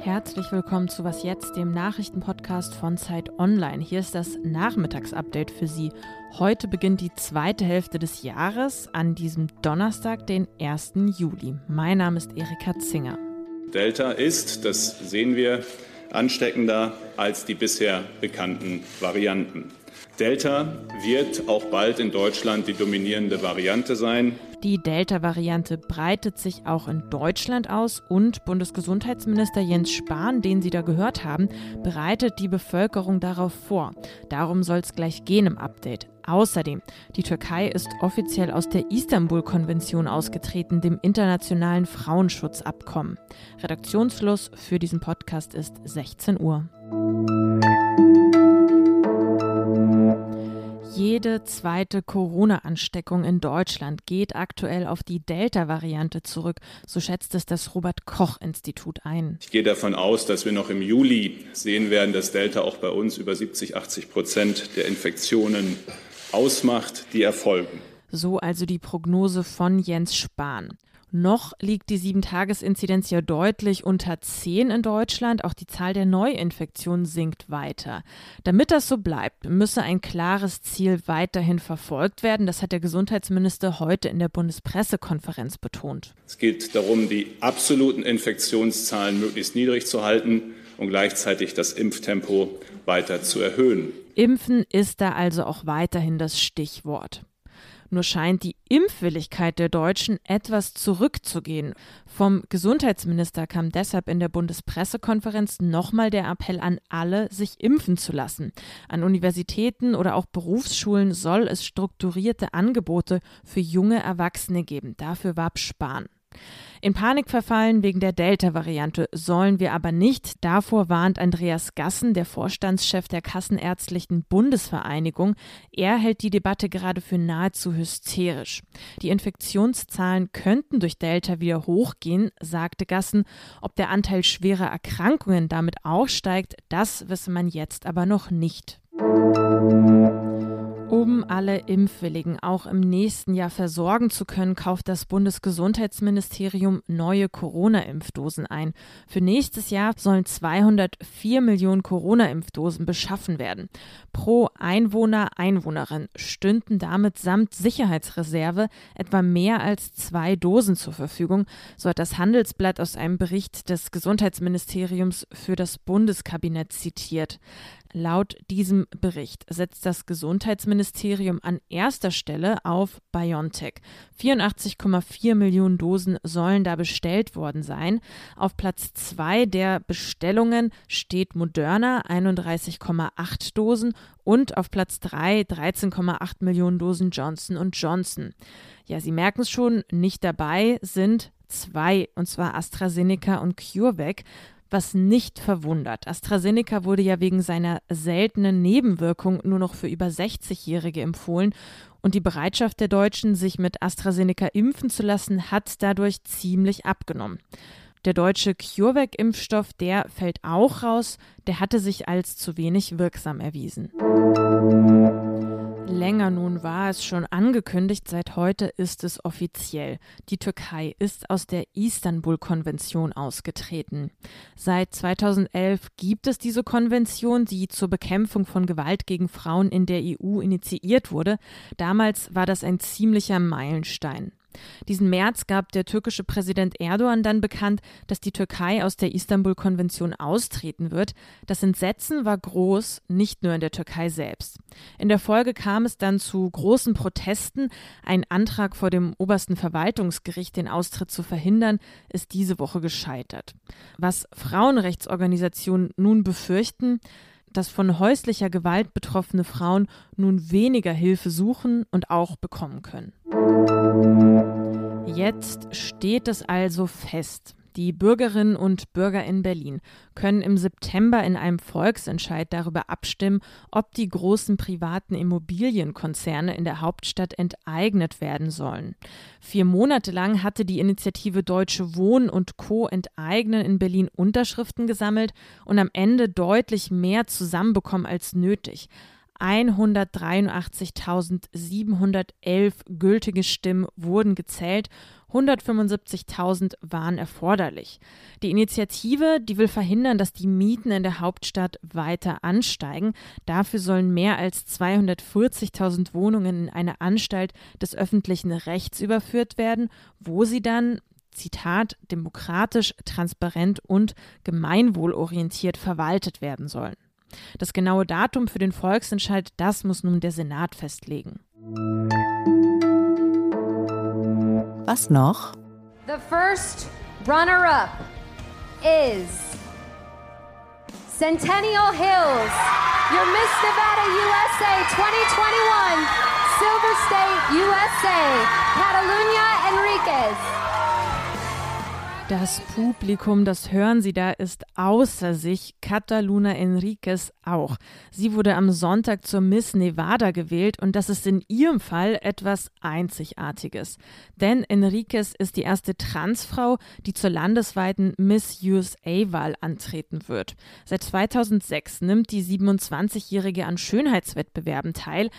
Herzlich willkommen zu Was jetzt, dem Nachrichtenpodcast von Zeit Online. Hier ist das Nachmittagsupdate für Sie. Heute beginnt die zweite Hälfte des Jahres an diesem Donnerstag, den 1. Juli. Mein Name ist Erika Zinger. Delta ist, das sehen wir, ansteckender als die bisher bekannten Varianten. Delta wird auch bald in Deutschland die dominierende Variante sein. Die Delta-Variante breitet sich auch in Deutschland aus und Bundesgesundheitsminister Jens Spahn, den Sie da gehört haben, bereitet die Bevölkerung darauf vor. Darum soll es gleich gehen im Update. Außerdem, die Türkei ist offiziell aus der Istanbul-Konvention ausgetreten, dem internationalen Frauenschutzabkommen. Redaktionsschluss für diesen Podcast ist 16 Uhr. Jede zweite Corona-Ansteckung in Deutschland geht aktuell auf die Delta-Variante zurück, so schätzt es das Robert Koch-Institut ein. Ich gehe davon aus, dass wir noch im Juli sehen werden, dass Delta auch bei uns über 70, 80 Prozent der Infektionen ausmacht, die erfolgen. So also die Prognose von Jens Spahn. Noch liegt die 7-Tages-Inzidenz ja deutlich unter 10 in Deutschland. Auch die Zahl der Neuinfektionen sinkt weiter. Damit das so bleibt, müsse ein klares Ziel weiterhin verfolgt werden. Das hat der Gesundheitsminister heute in der Bundespressekonferenz betont. Es geht darum, die absoluten Infektionszahlen möglichst niedrig zu halten und gleichzeitig das Impftempo weiter zu erhöhen. Impfen ist da also auch weiterhin das Stichwort. Nur scheint die Impfwilligkeit der Deutschen etwas zurückzugehen. Vom Gesundheitsminister kam deshalb in der Bundespressekonferenz nochmal der Appell an alle, sich impfen zu lassen. An Universitäten oder auch Berufsschulen soll es strukturierte Angebote für junge Erwachsene geben. Dafür warb Spahn. In Panik verfallen wegen der Delta-Variante sollen wir aber nicht. Davor warnt Andreas Gassen, der Vorstandschef der Kassenärztlichen Bundesvereinigung. Er hält die Debatte gerade für nahezu hysterisch. Die Infektionszahlen könnten durch Delta wieder hochgehen, sagte Gassen. Ob der Anteil schwerer Erkrankungen damit auch steigt, das wisse man jetzt aber noch nicht. Um alle Impfwilligen auch im nächsten Jahr versorgen zu können, kauft das Bundesgesundheitsministerium neue Corona-Impfdosen ein. Für nächstes Jahr sollen 204 Millionen Corona-Impfdosen beschaffen werden. Pro Einwohner, Einwohnerin stünden damit samt Sicherheitsreserve etwa mehr als zwei Dosen zur Verfügung, so hat das Handelsblatt aus einem Bericht des Gesundheitsministeriums für das Bundeskabinett zitiert. Laut diesem Bericht setzt das Gesundheitsministerium an erster Stelle auf BioNTech. 84,4 Millionen Dosen sollen da bestellt worden sein. Auf Platz zwei der Bestellungen steht Moderna 31,8 Dosen und auf Platz drei 13,8 Millionen Dosen Johnson Johnson. Ja, Sie merken es schon, nicht dabei sind zwei, und zwar AstraZeneca und CureVac was nicht verwundert. AstraZeneca wurde ja wegen seiner seltenen Nebenwirkung nur noch für über 60-Jährige empfohlen und die Bereitschaft der Deutschen, sich mit AstraZeneca impfen zu lassen, hat dadurch ziemlich abgenommen. Der deutsche CureVac-Impfstoff, der fällt auch raus, der hatte sich als zu wenig wirksam erwiesen. Länger nun war es schon angekündigt, seit heute ist es offiziell. Die Türkei ist aus der Istanbul-Konvention ausgetreten. Seit 2011 gibt es diese Konvention, die zur Bekämpfung von Gewalt gegen Frauen in der EU initiiert wurde. Damals war das ein ziemlicher Meilenstein. Diesen März gab der türkische Präsident Erdogan dann bekannt, dass die Türkei aus der Istanbul-Konvention austreten wird. Das Entsetzen war groß, nicht nur in der Türkei selbst. In der Folge kam es dann zu großen Protesten. Ein Antrag vor dem obersten Verwaltungsgericht, den Austritt zu verhindern, ist diese Woche gescheitert. Was Frauenrechtsorganisationen nun befürchten, dass von häuslicher Gewalt betroffene Frauen nun weniger Hilfe suchen und auch bekommen können. Jetzt steht es also fest. Die Bürgerinnen und Bürger in Berlin können im September in einem Volksentscheid darüber abstimmen, ob die großen privaten Immobilienkonzerne in der Hauptstadt enteignet werden sollen. Vier Monate lang hatte die Initiative Deutsche Wohnen und Co. enteignen in Berlin Unterschriften gesammelt und am Ende deutlich mehr zusammenbekommen als nötig. 183.711 gültige Stimmen wurden gezählt 175.000 waren erforderlich. Die Initiative, die will verhindern, dass die Mieten in der Hauptstadt weiter ansteigen. Dafür sollen mehr als 240.000 Wohnungen in eine Anstalt des öffentlichen Rechts überführt werden, wo sie dann Zitat, demokratisch, transparent und gemeinwohlorientiert verwaltet werden sollen. Das genaue Datum für den Volksentscheid, das muss nun der Senat festlegen. Was noch? The first runner-up is Centennial Hills, your Miss Nevada USA 2021, Silver State USA, Catalunya Enriquez. Das Publikum, das hören Sie da, ist außer sich. Cataluna Enriquez auch. Sie wurde am Sonntag zur Miss Nevada gewählt und das ist in ihrem Fall etwas Einzigartiges. Denn Enriquez ist die erste Transfrau, die zur landesweiten Miss USA-Wahl antreten wird. Seit 2006 nimmt die 27-Jährige an Schönheitswettbewerben teil.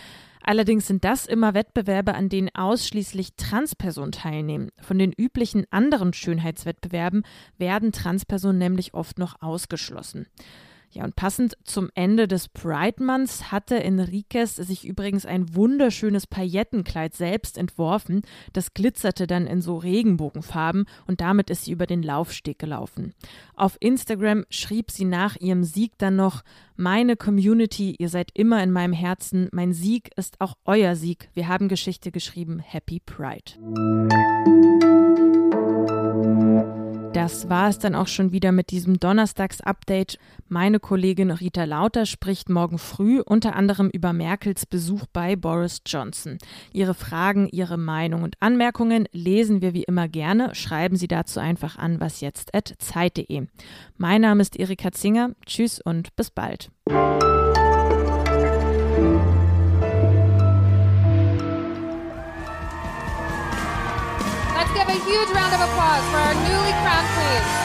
Allerdings sind das immer Wettbewerbe, an denen ausschließlich Transpersonen teilnehmen. Von den üblichen anderen Schönheitswettbewerben werden Transpersonen nämlich oft noch ausgeschlossen. Ja, und passend zum Ende des Pride Months hatte Enriquez sich übrigens ein wunderschönes Paillettenkleid selbst entworfen. Das glitzerte dann in so Regenbogenfarben und damit ist sie über den Laufsteg gelaufen. Auf Instagram schrieb sie nach ihrem Sieg dann noch: Meine Community, ihr seid immer in meinem Herzen. Mein Sieg ist auch euer Sieg. Wir haben Geschichte geschrieben. Happy Pride. Das war es dann auch schon wieder mit diesem Donnerstags-Update. Meine Kollegin Rita Lauter spricht morgen früh unter anderem über Merkels Besuch bei Boris Johnson. Ihre Fragen, Ihre Meinung und Anmerkungen lesen wir wie immer gerne. Schreiben Sie dazu einfach an wasjetzt.zeit.de. Mein Name ist Erika Zinger. Tschüss und bis bald. applause for our newly crowned queen.